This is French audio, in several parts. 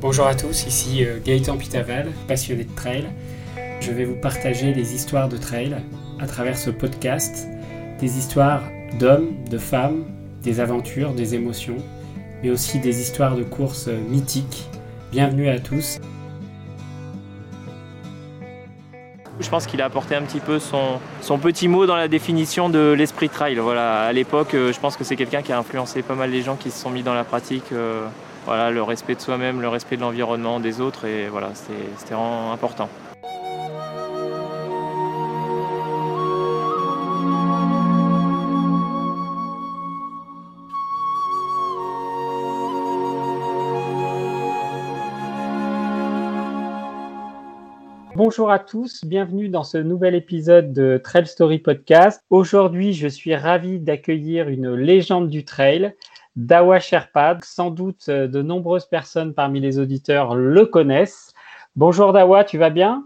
Bonjour à tous, ici euh, Gaëtan Pitaval, passionné de trail. Je vais vous partager des histoires de trail à travers ce podcast, des histoires d'hommes, de femmes, des aventures, des émotions, mais aussi des histoires de courses euh, mythiques. Bienvenue à tous. Je pense qu'il a apporté un petit peu son, son, petit mot dans la définition de l'esprit trail. Voilà, à l'époque, euh, je pense que c'est quelqu'un qui a influencé pas mal les gens qui se sont mis dans la pratique. Voilà, le respect de soi-même, le respect de l'environnement, des autres, et voilà, c'était important. Bonjour à tous, bienvenue dans ce nouvel épisode de Trail Story Podcast. Aujourd'hui, je suis ravi d'accueillir une légende du trail, Dawa Sherpa. Sans doute euh, de nombreuses personnes parmi les auditeurs le connaissent. Bonjour Dawa, tu vas bien?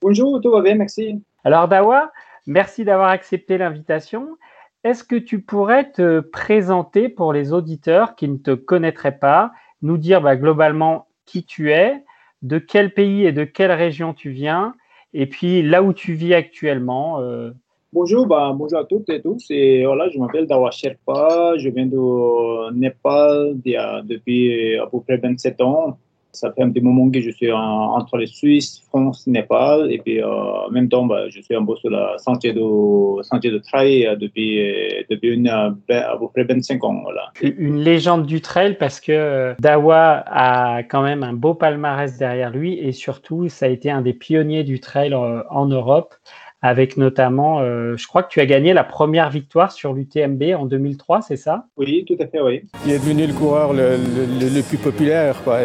Bonjour, tout va bien, merci. Alors Dawa, merci d'avoir accepté l'invitation. Est-ce que tu pourrais te présenter pour les auditeurs qui ne te connaîtraient pas, nous dire bah, globalement qui tu es, de quel pays et de quelle région tu viens, et puis là où tu vis actuellement. Euh. Bonjour, bah, bonjour à toutes et tous. Et voilà, je m'appelle Dawa Sherpa, je viens de Népal depuis à peu près 27 ans. Ça fait un petit moment que je suis entre les Suisses, France, Népal. Et puis, euh, en même temps, bah, je suis en bout sur le sentier de, sentier de trail euh, depuis, euh, depuis une, à peu près 25 ans. Voilà. Une légende du trail parce que Dawa a quand même un beau palmarès derrière lui et surtout, ça a été un des pionniers du trail en Europe avec notamment, je crois que tu as gagné la première victoire sur l'UTMB en 2003, c'est ça? Oui, tout à fait, oui. Il est devenu le coureur le, le plus populaire. Quoi.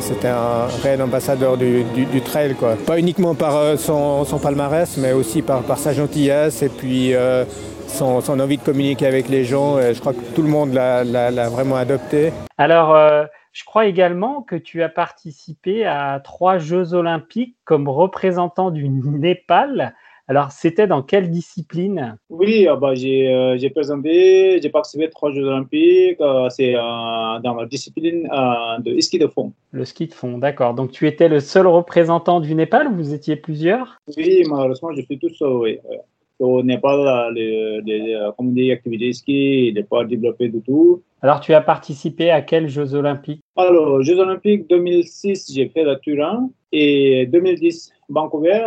C'était un réel ambassadeur du, trail, quoi. Pas uniquement par euh, son, palmarès, mais aussi par, sa gentillesse et puis euh, son, envie de communiquer avec les gens. je crois que tout le monde l'a vraiment adopté. Alors, euh, je crois également que tu as participé à trois Jeux olympiques comme représentant du Népal. Alors, c'était dans quelle discipline? Oui, ah bah, j'ai, j'ai présenté, j'ai participé à trois Jeux Olympiques. c'est dans la discipline de ski de fond. Le ski de fond, d'accord. Donc, tu étais le seul représentant du Népal ou vous étiez plusieurs? Oui, malheureusement, je suis tout seul, oui. Au Népal, les, les, les activités ski n'est pas développé du tout. Alors, tu as participé à quels Jeux Olympiques? Alors, Jeux Olympiques 2006, j'ai fait la Turin et 2010, Vancouver.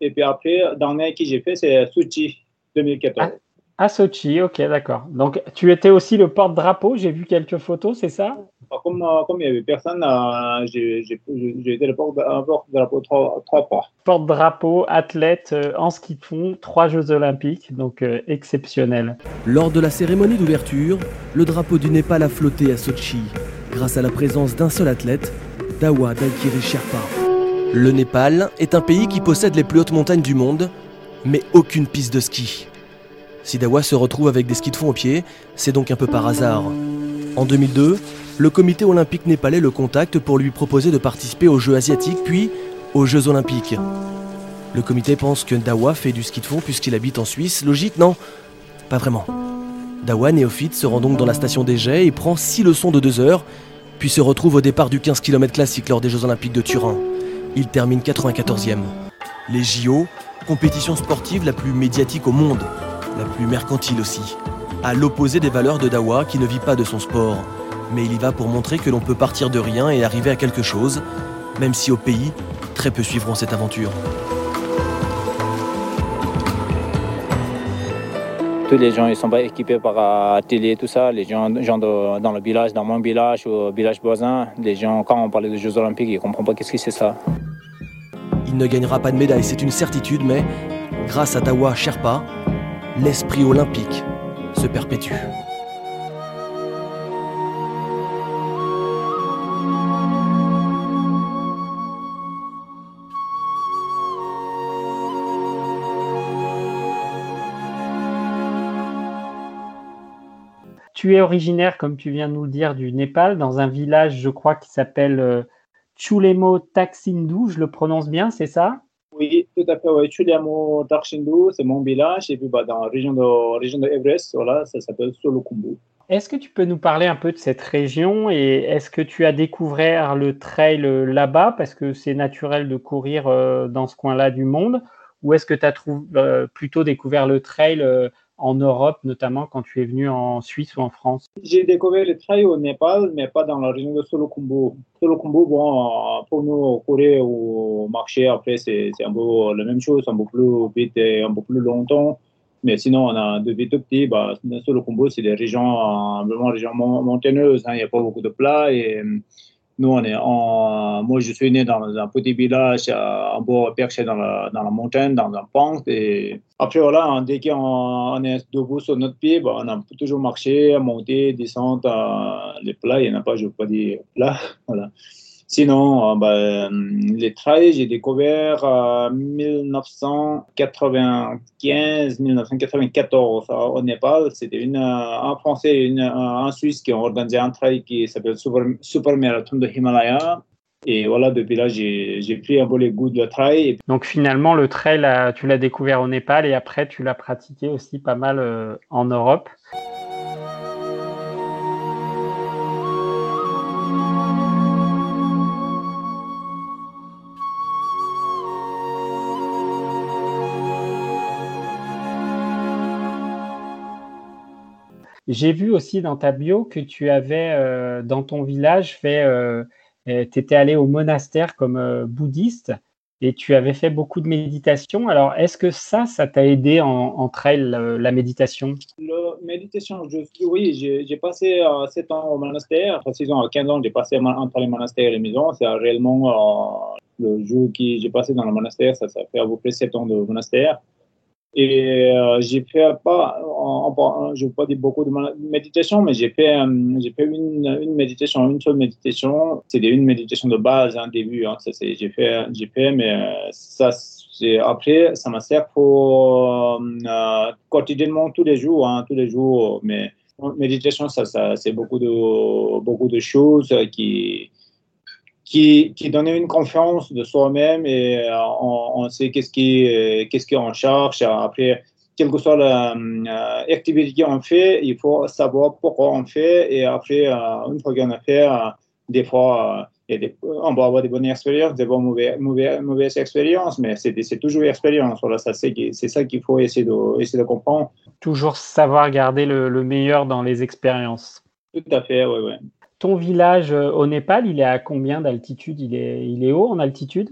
Et puis après, dans l'année que j'ai fait, c'est Sochi 2014. À, Sochi, ok, d'accord. Donc, tu étais aussi le porte-drapeau. J'ai vu quelques photos, c'est ça? Comme, euh, comme il n'y avait personne, euh, j'ai été le porte-drapeau trois, trois fois. Porte-drapeau, athlète euh, en ski de fond, trois Jeux Olympiques, donc exceptionnel. Lors de la cérémonie d'ouverture, le drapeau du Népal a flotté à Sochi, grâce à la présence d'un seul athlète, Dawa Dalkiri Sherpa. Le Népal est un pays qui possède les plus hautes montagnes du monde, mais aucune piste de ski. Si Dawa se retrouve avec des skis de fond au pied, c'est donc un peu par hasard. En 2002, le comité olympique népalais le contacte pour lui proposer de participer aux Jeux asiatiques puis aux Jeux olympiques. Le comité pense que Dawa fait du ski de fond puisqu'il habite en Suisse. Logique, non? Pas vraiment. Dawa, néophyte, se rend donc dans la station des Jets et prend 6 leçons de 2 heures, puis se retrouve au départ du 15 km classique lors des Jeux olympiques de Turin il termine 94e. Les JO, compétition sportive la plus médiatique au monde, la plus mercantile aussi. À l'opposé des valeurs de Dawa qui ne vit pas de son sport, mais il y va pour montrer que l'on peut partir de rien et arriver à quelque chose, même si au pays, très peu suivront cette aventure. tous les gens ils sont pas équipés par télé tout ça. Les gens, gens dans le village, dans mon village ou au village voisin, les gens, quand on parlait des Jeux Olympiques, ils ne comprennent pas qu'est-ce que c'est ça. Il ne gagnera pas de médaille, c'est une certitude, mais grâce à Dawa Sherpa, l'esprit olympique perpétue. tu es originaire, comme tu viens de nous le dire, du Népal, dans un village, je crois, qui s'appelle euh, Chulemo Taksindu. Je le prononce bien, c'est ça? Tout à fait. Oui. Chulemo Taksindu, c'est mon village. Et puis, bah, dans la région de, région de Everest, voilà, ça s'appelle Solukumbu. Est-ce que tu peux nous parler un peu de cette région et est-ce que tu as découvert le trail là-bas parce que c'est naturel de courir dans ce coin-là du monde ou est-ce que tu as plutôt découvert le trail en Europe, notamment quand tu es venu en Suisse ou en France? J'ai découvert le trail au Népal, mais pas dans la région de Solokumbo. Solokumbo, bon, pour nous, courir ou marcher, après, c'est un peu la même chose, un peu plus vite et un peu plus longtemps. Mais sinon, on a depuis tout petit, bah, Solokumbo, c'est des régions, vraiment régions montagneuses. Hein. Il n'y a pas beaucoup de plats et nous, on est moi, je suis né dans un petit village en bord perché dans la, dans la montagne, dans un pente. Et après, voilà, dès qu'on est debout sur notre pied, bah, on a toujours marché, monté, descendre. les plats, il n'y en a pas, je ne veux pas dire plats. Voilà. Sinon, euh, ben, les trails, j'ai découvert en 1995-1994 au Népal. C'était un Français et un Suisse qui ont organisé un trail qui s'appelle Super, Super Marathon de Himalaya. Et voilà, depuis là, j'ai pris un peu les goûts de trail. Donc finalement, le trail, tu l'as découvert au Népal et après, tu l'as pratiqué aussi pas mal euh, en Europe. J'ai vu aussi dans ta bio que tu avais, euh, dans ton village, fait, euh, euh, tu étais allé au monastère comme bouddhiste et tu avais fait beaucoup de méditation. Alors, est-ce que ça, ça t'a aidé en, entre elles, la méditation? La méditation, oui, j'ai passé 7 ans au monastère, précisément 15 ans, j'ai passé entre les monastères et les maisons. C'est réellement le jour que j'ai passé dans le monastère, ça, ça fait à peu près 7 ans de monastère. Et euh, j'ai fait pas, je ne veux pas dire beaucoup de méditation, mais j'ai fait, euh, j'ai fait une, méditation, une seule méditation. C'était une méditation de base, un hein, début. Hein, j'ai fait, j'ai fait, mais euh, ça, après, ça m'a servi pour quotidiennement tous les jours, hein, tous les jours. Mais méditation, ça c'est beaucoup de, beaucoup de choses qui qui, qui donnait une confiance de soi-même et euh, on, sait qu'est-ce qui euh, qu'est-ce qu'on cherche. Après, quelle que soit l'activité euh, qu'on fait, il faut savoir pourquoi on fait. Et après, une fois qu'on a fait, des fois, on va avoir des bonnes expériences, des mauvaises, mauvaises, expériences, mais c'est toujours l'expérience. Voilà, c'est ça qu'il faut essayer de, essayer de comprendre. Toujours savoir garder le, le meilleur dans les expériences. Tout à fait, oui, oui. Ton village euh, au Népal, il est à combien d'altitude? Il est, il est haut en altitude?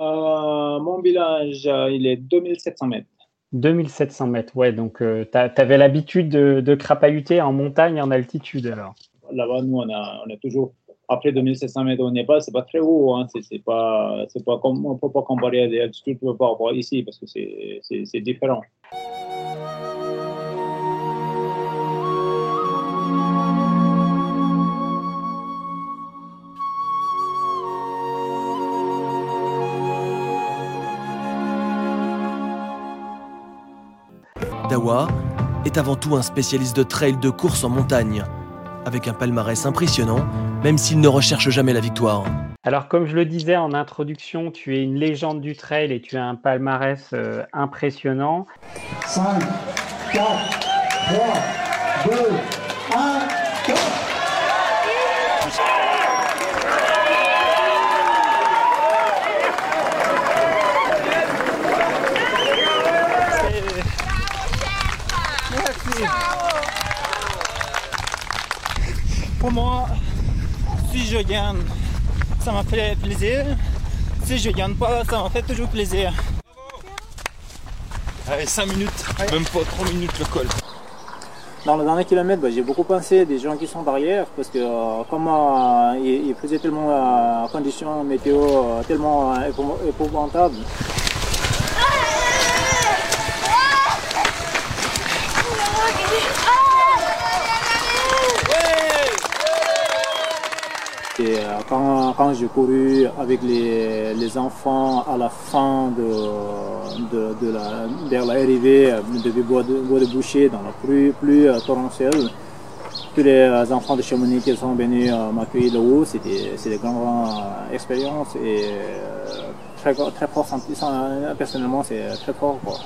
Euh, Mon village, euh, il est 2700 mètres. 2700 mètres, ouais, donc tu avais l'habitude de, de, crapahuter en montagne en altitude alors? Là-bas, nous, on a, on a toujours, après 2700 mètres au Népal, c'est pas très haut, hein, c'est pas, pas comme, on ne peut pas comparer à des altitudes par rapport ici parce que c'est différent. Est avant tout un spécialiste de trail de course en montagne, avec un palmarès impressionnant, même s'il ne recherche jamais la victoire. Alors comme je le disais en introduction, tu es une légende du trail et tu as un palmarès euh, impressionnant. 5, 4, 3, 2, je gagne, ça m'a fait plaisir. Si je gagne pas, ça m'a fait toujours plaisir. Allez, 5 minutes, même pas 3 minutes le col. Dans le dernier kilomètre, bah, j'ai beaucoup pensé des gens qui sont derrière parce que euh, comme euh, il, faisait tellement euh, conditions météo tellement épouvantables, Euh, quand, quand j'ai couru avec les, les, enfants à la fin de, de, de la, vers l'arrivée de bois de, bois boucher dans la pluie, pluie euh, torrentielle, tous les enfants de Chamonix qui sont venus euh, m'accueillir de haut, c'était des grandes expériences et très, très fort, personnellement c'est très fort. Quoi.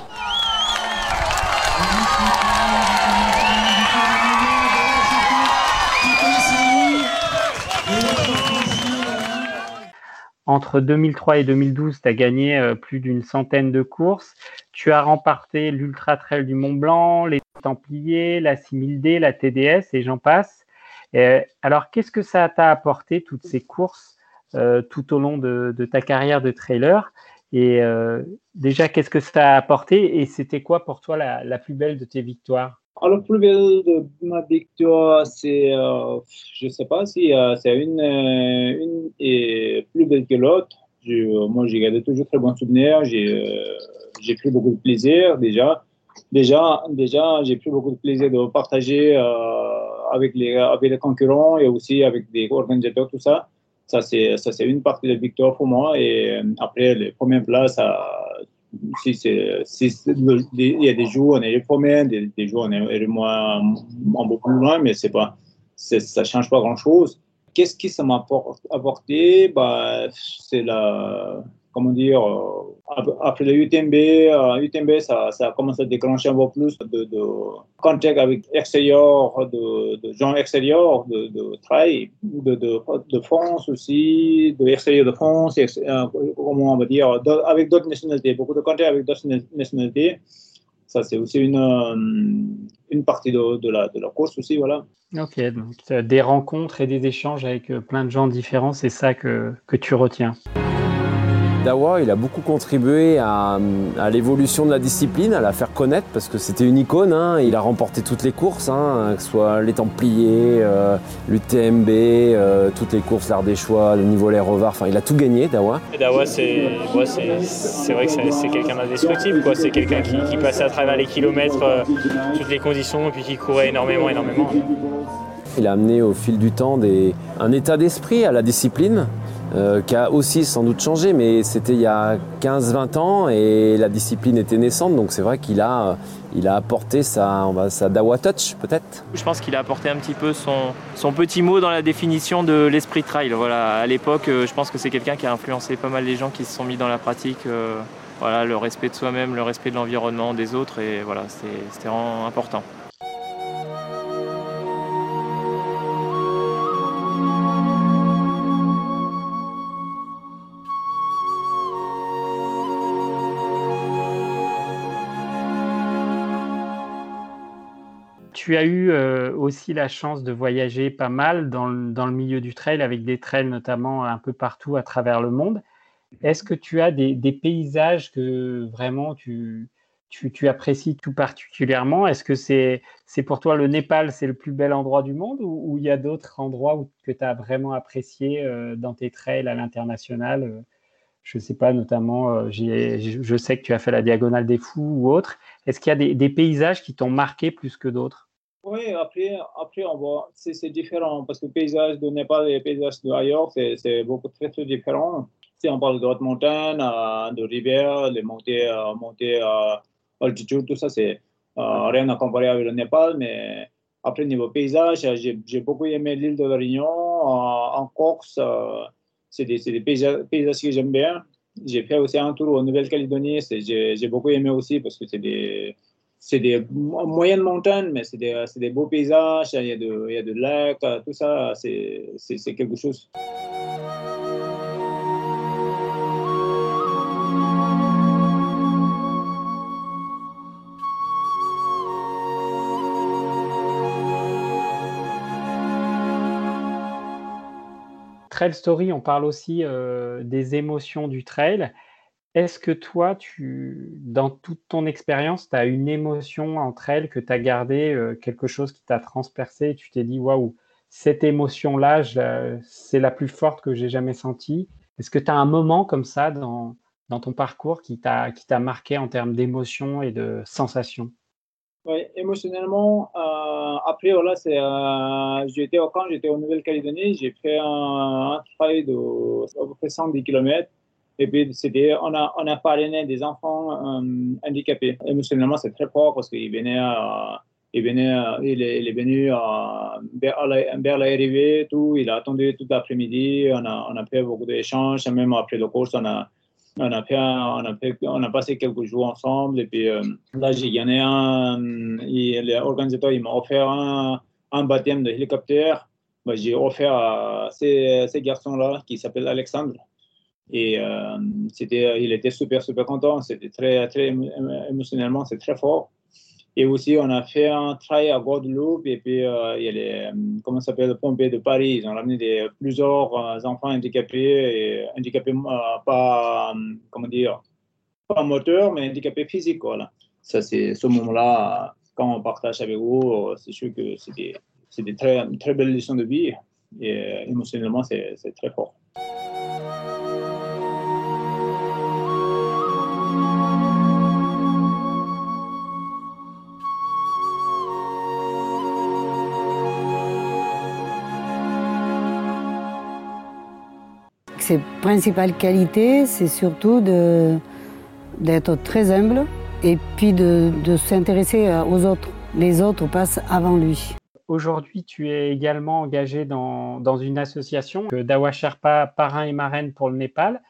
Entre 2003 et 2012, tu as gagné euh, plus d'une centaine de courses. Tu as remporté l'Ultra Trail du Mont Blanc, les Templiers, la 6000D, la TDS et j'en passe. alors, qu'est-ce que ça t'a apporté, toutes ces courses, euh, tout au long de, ta carrière de trailer? Et euh, déjà, qu'est-ce que ça a apporté et c'était quoi pour toi la, plus belle de tes victoires? Alors, plus belle de ma victoire, c'est, je ne sais pas si c'est une, une est plus belle que l'autre. moi, j'ai gardé toujours très bons souvenirs. J'ai, pris beaucoup de plaisir déjà. Déjà, déjà j'ai pris beaucoup de plaisir de partager avec, les, avec les concurrents et aussi avec des organisateurs, tout ça. Ça, c'est, ça, c'est une partie de la victoire pour moi. Et après, les premières places, si c'est, il y a des jours, on est les premiers, des, des jours, on est moins, un peu plus loin, mais c'est pas, ça change pas grand chose. Qu'est-ce qui ça m'a apporté? Bah, C'est la, comment dire, euh, après le UTMB, UTMB euh, ça, ça a commencé à déclencher un peu plus de, de contact avec extérieur, de, de gens extérieurs, de, de travail, de, de, France aussi, de l'extérieur de France, euh, comment on va dire, avec d'autres nationalités, beaucoup de contact avec d'autres nationalités. Ça, c'est aussi une, une partie de, de, la, de la course aussi, voilà. Ok, donc des rencontres et des échanges avec plein de gens différents, c'est ça que, que tu retiens. Dawa, il a beaucoup contribué à, l'évolution de la discipline, à la faire connaître, parce que c'était une icône. Hein. Il a remporté toutes les courses, hein, que ce soit les Templiers, euh, l'UTMB, euh, toutes les courses, l'art des choix, le niveau revards. Enfin, il a tout gagné, Dawa. Dawa, c'est vrai que c'est quelqu'un d'indestructible. C'est quelqu'un qui, passait à travers les kilomètres, euh, toutes les conditions, et puis qui courait énormément, énormément. Il a amené au fil du temps un état d'esprit à la discipline euh, qui a aussi sans doute changé, mais c'était il y a 15-20 ans et la discipline était naissante, donc c'est vrai qu'il a, il a apporté sa, on va, Dawa Touch peut-être. Je pense qu'il a apporté un petit peu son, son petit mot dans la définition de l'esprit trail. Voilà, à l'époque, euh, je pense que c'est quelqu'un qui a influencé pas mal les gens qui se sont mis dans la pratique. Euh, voilà, le respect de soi-même, le respect de l'environnement, des autres, et voilà, c'était important. Tu as eu euh, aussi la chance de voyager pas mal dans le, milieu du trail, avec des trails notamment un peu partout à travers le monde. Est-ce que tu as des, paysages que vraiment tu, tu, apprécies tout particulièrement? Est-ce que c'est pour toi le Népal, c'est le plus bel endroit du monde ou il y a d'autres endroits que tu as vraiment apprécié euh, dans tes trails à l'international? Euh, je ne sais pas, notamment, je sais que tu as fait la Diagonale des Fous ou autre. Est-ce qu'il y a des paysages qui t'ont marqué plus que d'autres? Oui, après, après on voit, c'est différent parce que le paysage de Népal et le paysage d'ailleurs, c'est beaucoup très, très différent. Si on parle de haute montagne, euh, de rivière, les montées, euh, montées à euh, altitude, tout ça, c'est rien à comparer avec le Népal. Mais après, niveau paysage, j'ai beaucoup aimé l'île de la Réunion. en Corse, c'est des, paysages que j'aime bien. J'ai fait aussi un tour en Nouvelle-Calédonie. J'ai beaucoup aimé aussi parce que c'est des c'est des moyennes montagnes, mais c'est des, des, beaux paysages, il y a de, il y a de lacs, tout ça, c'est quelque chose. Trail Story, on parle aussi euh, des émotions du trail. Est-ce que toi, tu, dans toute ton expérience, tu as une émotion entre elles que tu as gardé, euh, quelque chose qui t'a transpercé et tu t'es dit, waouh, cette émotion-là, c'est la plus forte que j'ai jamais sentie. Est-ce que tu as un moment comme ça dans, dans ton parcours qui t'a marqué en termes d'émotion et de sensations? Oui, émotionnellement, euh, après, voilà, c'est, euh, j'étais au camp, j'étais en Nouvelle-Calédonie, j'ai fait un, un, travail de à peu près 110 km et puis, c'était, on a, on a parrainé des enfants euh, handicapés. Émotionnellement, c'est très fort parce qu'il venait, euh, il euh, il, est, il est venu vers l'arrivée, tout. Il a attendu tout l'après-midi. On a, on a fait beaucoup d'échanges. Même après le course, on a, on a, fait, on, a fait, on a passé quelques jours ensemble. Et puis là, j'ai gagné un. L'organisateur, m'a offert un, baptême de hélicoptère. J'ai offert à ces, ces garçons-là qui s'appellent Alexandre. Et euh, c'était, il était super, super content. C'était très, très émotionnellement, c'est très fort. Et aussi, on a fait un travail à Guadeloupe et puis euh, il y a les, comment s'appelle, le pompiers de Paris. Ils ont ramené plusieurs enfants handicapés, handicapés pas, comment dire, pas moteur, mais handicapés physiques. Ça, c'est ce moment-là, quand on partage avec vous, c'est sûr que c'est des très, très belles leçons de vie et émotionnellement, c'est très fort. Ses principales qualités, c'est surtout d'être très humble et puis de, de s'intéresser aux autres. Les autres passent avant lui. Aujourd'hui, tu es également engagé dans, dans une association, Dawa Sherpa, parrain et marraine pour le Népal.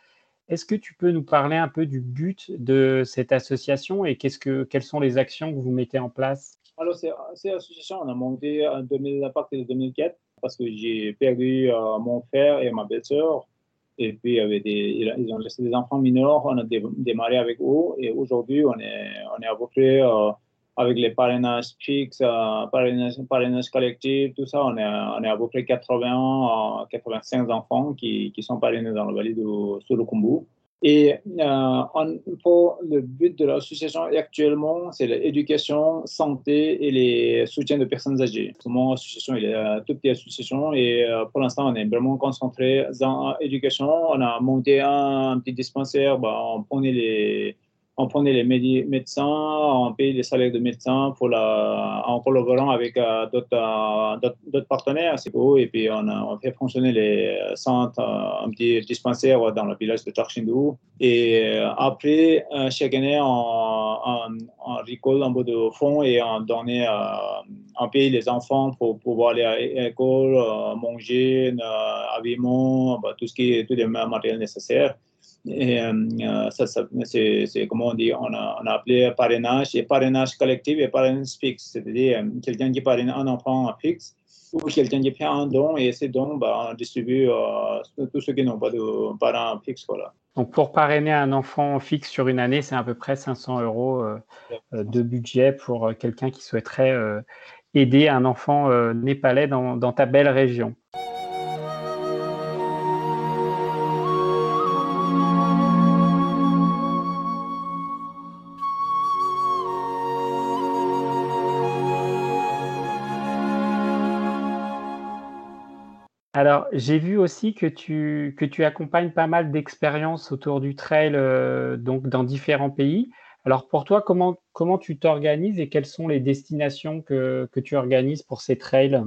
Est-ce que tu peux nous parler un peu du but de cette association et que, quelles sont les actions que vous mettez en place? Alors, cette association, on a monté en 2000, à partir de 2004 parce que j'ai perdu euh, mon frère et ma belle-sœur et puis, ils ont laissé des enfants mineurs. On a démarré avec eux. Et aujourd'hui, on est, on est à peu près euh, avec les parrainages fixes, euh, parrainages, parrainage collectifs, tout ça. On est, on est à peu près 80, 85 euh, enfants qui, qui sont parrainés dans le vallée de Sulukumbu. Et euh, pour le but de l'association actuellement, c'est l'éducation, santé et les soutiens de personnes âgées. Mon association est une toute petite association et euh, pour l'instant, on est vraiment concentré dans l'éducation. On a monté un, petit dispensaire, bah, on prenait les on prenait les médecins, on payait les salaires de médecins pour la, en collaborant avec euh, euh, d'autres partenaires, et puis on, on, fait fonctionner les centres, euh, un petit dispensaire dans le village de Tarchindou. Et après, chaque année, on, on, récolte un peu de fonds et on donnait, on paye les enfants pour pouvoir aller à l'école, manger, habillement, bah, tout ce qui est, tous les matériels nécessaires. Et, euh, ça, c'est, comment on dit, on a, appelé parrainage, et parrainage collectif et parrainage fixe, c'est-à-dire euh, quelqu'un qui parraine un enfant fixe ou quelqu'un qui fait un don et ces dons, bah, on distribue euh, tous ceux qui n'ont pas de parrain fixe. Voilà. Donc pour parrainer un enfant fixe sur une année, c'est à peu près 500 euros de budget pour quelqu'un qui souhaiterait aider un enfant népalais dans ta belle région. Alors, j'ai vu aussi que tu, que tu accompagnes pas mal d'expériences autour du trail euh, donc dans différents pays. Alors, pour toi, comment, comment tu t'organises et quelles sont les destinations que, que tu organises pour ces trails?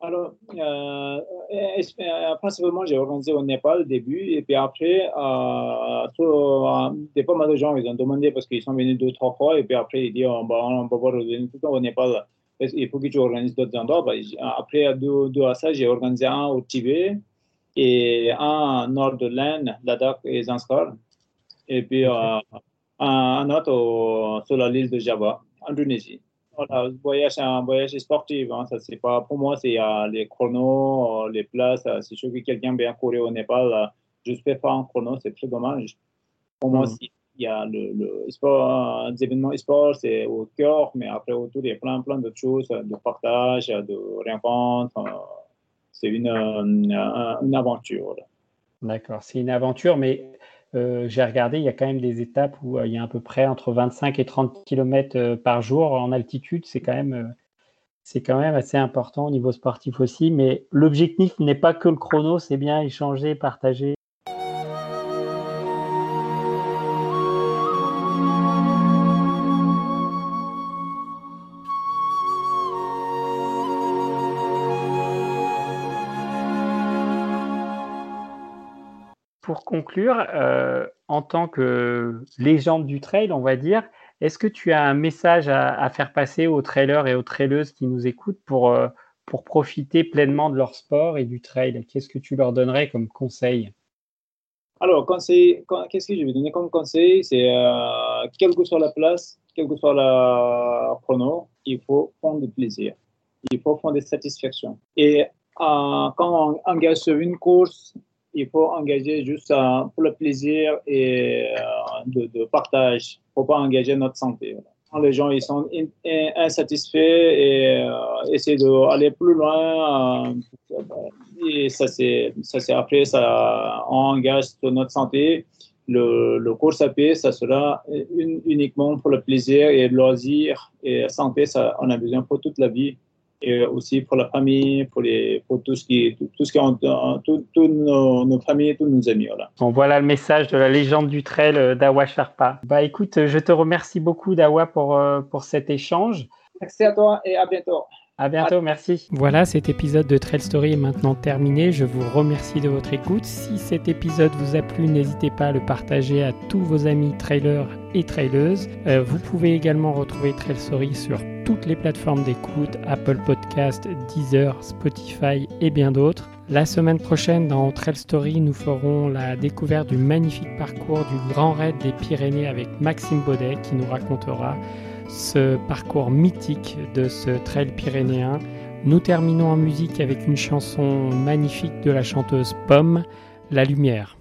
Alors, euh, euh, principalement, j'ai organisé au Népal au début et puis après, des pas mal de gens, ils ont demandé parce qu'ils sont venus deux, trois fois et puis après, ils disent on va, on va revenir tout le temps au Népal il faut que tu organises d'autres endroits. Bah, après, deux, à ça, j'ai organisé un au Tibet et un au nord de l'Inde, Ladakh et Zanskar. Et puis euh, un, autre sur l'île de Java, en Indonésie. Voilà, voyage, un voyage sportif. Hein, ça, c'est pas, pour moi, c'est euh, les chronos, euh, les places. c'est sûr que quelqu'un vient courir au Népal, je ne fais pas en chrono, c'est très dommage. Pour moi, hmm. si il y a le, sport, des événements sport, c'est au cœur, mais après autour, il y a plein, plein d'autres choses, de partage, de rencontres. C'est une, une, aventure. D'accord, c'est une aventure, mais euh, j'ai regardé, il y a quand même des étapes où euh, il y a à peu près entre 25 et 30 km euh, par jour en altitude. C'est quand même, c'est quand même assez important au niveau sportif aussi. Mais l'objectif n'est pas que le chrono, c'est bien échanger, partager. Conclure, euh, en tant que légende du trail, on va dire, est-ce que tu as un message à, faire passer aux trailers et aux traileuses qui nous écoutent pour, euh, pour profiter pleinement de leur sport et du trail? Qu'est-ce que tu leur donnerais comme conseil? Alors, qu'est-ce que je vais donner comme conseil? C'est euh, quelle que soit la place, quelle que soit la chrono, il faut prendre du plaisir. Il faut prendre des satisfactions. Et quand on engage sur une course, il faut engager juste pour le plaisir et de, de, partage. Il ne faut pas engager notre santé. Quand les gens ils sont insatisfaits et essaient d'aller plus loin, et ça c'est après, ça engage notre santé le, le, course à pied, ça sera uniquement pour le plaisir et le loisir. Et la santé, ça, on a besoin pour toute la vie et aussi pour la famille, pour, les, pour tout ce qui, tout, tout ce qui tous nos, nos, familles, tous nos amis. Voilà. Bon, voilà le message de la légende du trail euh, d'Awa Sharpa. Bah écoute, je te remercie beaucoup Dawa pour, euh, pour cet échange. Merci à toi et à bientôt. À bientôt, merci. Voilà, cet épisode de Trail Story est maintenant terminé. Je vous remercie de votre écoute. Si cet épisode vous a plu, n'hésitez pas à le partager à tous vos amis trailers et traileuses. Euh, vous pouvez également retrouver Trail Story sur toutes les plateformes d'écoute, Apple Podcast, Deezer, Spotify et bien d'autres. La semaine prochaine, dans Trail Story, nous ferons la découverte du magnifique parcours du Grand Raid des Pyrénées avec Maxime Baudet qui nous racontera ce parcours mythique de ce trail pyrénéen. Nous terminons en musique avec une chanson magnifique de la chanteuse Pomme, La Lumière.